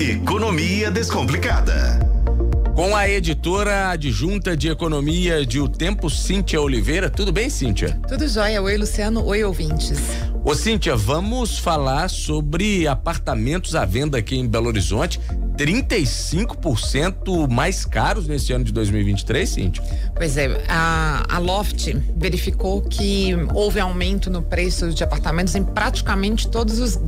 Economia Descomplicada. Com a editora adjunta de economia de O Tempo, Cíntia Oliveira. Tudo bem, Cíntia? Tudo jóia. Oi, Luciano. Oi, ouvintes. Ô, Cíntia, vamos falar sobre apartamentos à venda aqui em Belo Horizonte. 35% mais caros nesse ano de 2023, Cíntia? Pois é, a, a Loft verificou que houve aumento no preço de apartamentos em praticamente todos os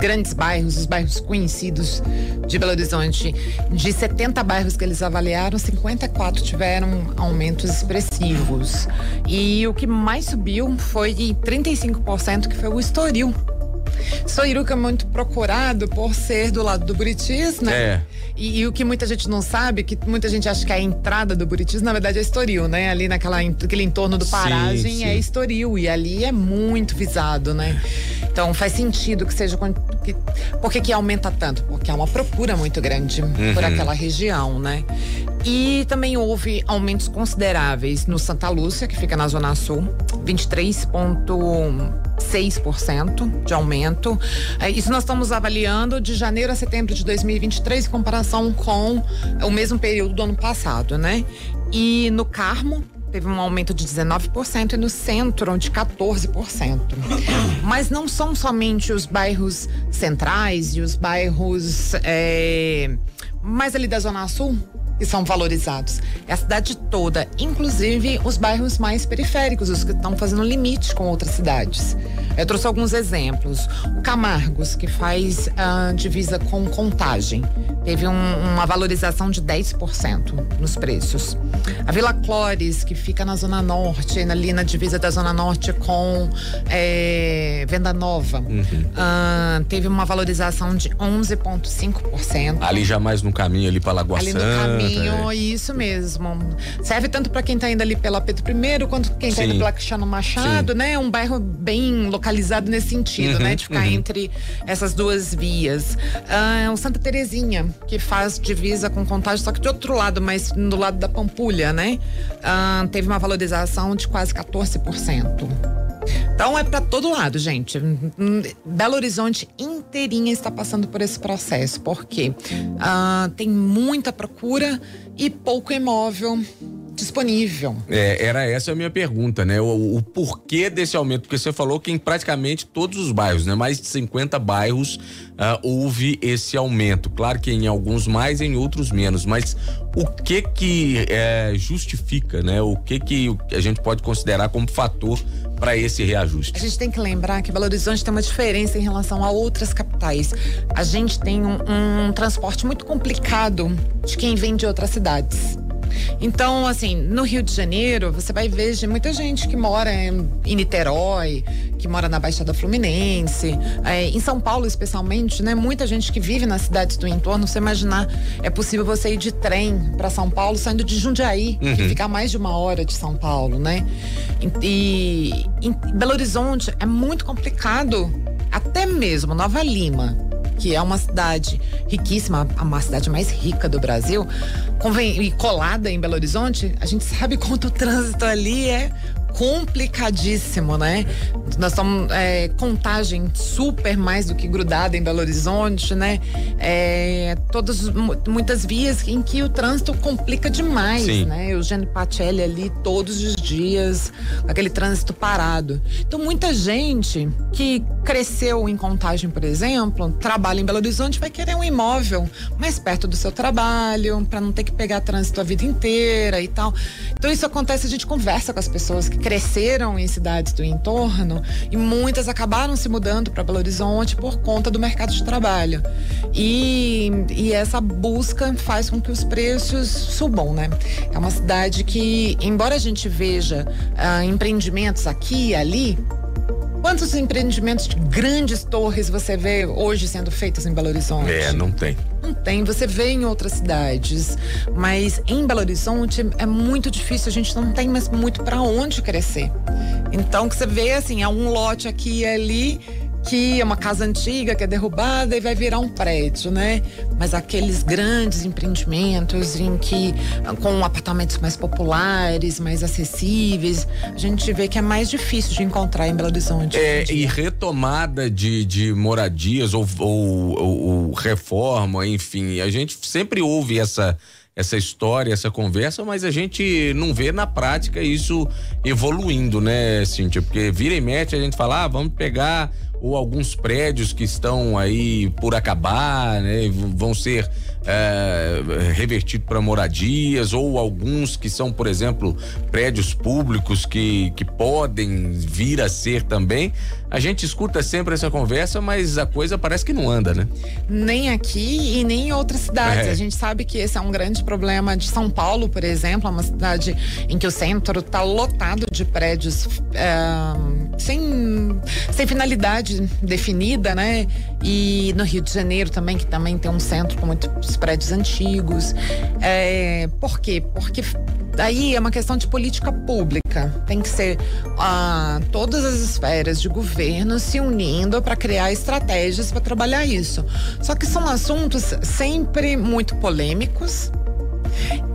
grandes bairros, os bairros conhecidos de Belo Horizonte. De 70 bairros que eles avaliaram, 54 tiveram aumentos expressivos. E o que mais subiu foi 35%, que foi o Estoril. Que é muito procurado por ser do lado do Buritis, né? É. E, e, o que muita gente não sabe, que muita gente acha que é a entrada do Buritis, na verdade é Estoril, né? Ali naquela aquele entorno do Paragem sim, sim. é Estoril e ali é muito visado, né? Então faz sentido que seja que, por que, que aumenta tanto? Porque há uma procura muito grande uhum. por aquela região, né? E também houve aumentos consideráveis no Santa Lúcia, que fica na Zona Sul, 23,6% de aumento. É, isso nós estamos avaliando de janeiro a setembro de 2023 em comparação com o mesmo período do ano passado, né? E no Carmo, teve um aumento de 19% e no centro de 14%. Mas não são somente os bairros centrais e os bairros é, mais ali da Zona Sul que são valorizados. É a cidade toda, inclusive os bairros mais periféricos, os que estão fazendo limite com outras cidades. Eu trouxe alguns exemplos. O Camargos, que faz uh, divisa com Contagem, teve um, uma valorização de 10% nos preços. A Vila Clores, que fica na Zona Norte, ali na divisa da Zona Norte com é, Venda Nova, uhum. uh, teve uma valorização de 11,5%. Ali já mais no caminho ali para Lagoa Ali no caminho, é. isso mesmo. Serve tanto para quem está indo ali pela Pedro I, quanto quem está indo pela Cristiano Machado, Sim. né? É um bairro bem localizado nesse sentido, uhum, né? De ficar uhum. entre essas duas vias. Uh, o Santa Terezinha, que faz divisa com contagem, só que de outro lado, mas do lado da Pampulha, né? Uh, teve uma valorização de quase 14%. Então é para todo lado, gente. Belo Horizonte inteirinha está passando por esse processo, porque uh, tem muita procura e pouco imóvel disponível. É, era essa a minha pergunta, né? O, o, porquê desse aumento, porque você falou que em praticamente todos os bairros, né? Mais de 50 bairros uh, houve esse aumento. Claro que em alguns mais, em outros menos, mas o que que é, justifica, né? O que que a gente pode considerar como fator para esse reajuste? A gente tem que lembrar que Belo Horizonte tem uma diferença em relação a outras capitais. A gente tem um, um transporte muito complicado de quem vem de outras cidades. Então, assim, no Rio de Janeiro, você vai ver muita gente que mora em, Niterói, que mora na Baixada Fluminense, é, em São Paulo especialmente, né? Muita gente que vive nas cidades do entorno. Você imaginar, é possível você ir de trem para São Paulo saindo de Jundiaí, uhum. que fica a mais de uma hora de São Paulo, né? E, e em Belo Horizonte é muito complicado, até mesmo Nova Lima que é uma cidade riquíssima, uma cidade mais rica do Brasil, convém, e colada em Belo Horizonte, a gente sabe quanto o trânsito ali é complicadíssimo, né? Nós estamos é, contagem super mais do que grudada em Belo Horizonte, né? É, todas muitas vias em que o trânsito complica demais, Sim. né? Eugênio Pacelli ali todos os dias, aquele trânsito parado. Então muita gente que cresceu em contagem, por exemplo, trabalha em Belo Horizonte vai querer um imóvel mais perto do seu trabalho, para não ter que pegar trânsito a vida inteira e tal. Então isso acontece, a gente conversa com as pessoas que cresceram em cidades do entorno e muitas acabaram se mudando para Belo Horizonte por conta do mercado de trabalho. E, e essa busca faz com que os preços subam, né? É uma cidade que, embora a gente veja uh, empreendimentos aqui e ali, Quantos empreendimentos de grandes torres você vê hoje sendo feitos em Belo Horizonte? É, não tem. Não tem, você vê em outras cidades, mas em Belo Horizonte é muito difícil, a gente não tem mais muito para onde crescer. Então, que você vê assim, há um lote aqui e ali que é uma casa antiga que é derrubada e vai virar um prédio, né? Mas aqueles grandes empreendimentos em que com apartamentos mais populares, mais acessíveis, a gente vê que é mais difícil de encontrar em Belo Horizonte. É, e retomada de, de moradias ou, ou, ou, ou reforma, enfim, a gente sempre ouve essa essa história, essa conversa, mas a gente não vê na prática isso evoluindo, né, Cíntia? Porque vira e mete a gente fala, ah, vamos pegar ou alguns prédios que estão aí por acabar, né, vão ser é, revertidos para moradias, ou alguns que são, por exemplo, prédios públicos que, que podem vir a ser também. A gente escuta sempre essa conversa, mas a coisa parece que não anda, né? Nem aqui e nem em outras cidades. É. A gente sabe que esse é um grande problema de São Paulo, por exemplo, é uma cidade em que o centro está lotado de prédios é, sem, sem finalidade definida, né? E no Rio de Janeiro também, que também tem um centro com muitos prédios antigos. É, por quê? Porque daí é uma questão de política pública. Tem que ser ah, todas as esferas de governo se unindo para criar estratégias para trabalhar isso. Só que são assuntos sempre muito polêmicos.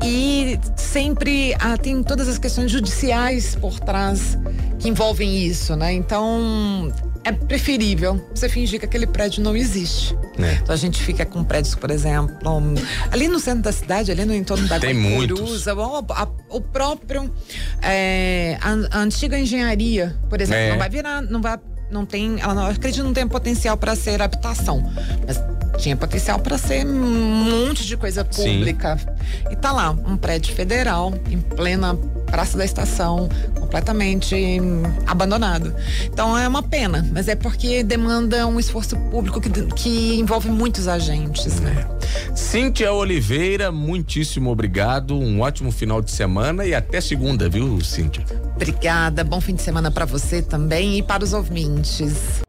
E sempre ah, tem todas as questões judiciais por trás que envolvem isso, né? Então é preferível você fingir que aquele prédio não existe. É. Então a gente fica com prédios, por exemplo, ali no centro da cidade, ali no entorno da Tem Guaicuruza, o, próprio é, a, a, antiga engenharia, por exemplo, é. não vai virar, não vai não tem, ela não acredito não tem potencial para ser habitação, mas tinha potencial para ser um monte de coisa pública. Sim. E tá lá, um prédio federal em plena Praça da Estação, completamente abandonado. Então é uma pena, mas é porque demanda um esforço público que, que envolve muitos agentes, né? Cíntia Oliveira, muitíssimo obrigado. Um ótimo final de semana e até segunda, viu, Cíntia? Obrigada. Bom fim de semana para você também e para os ouvintes.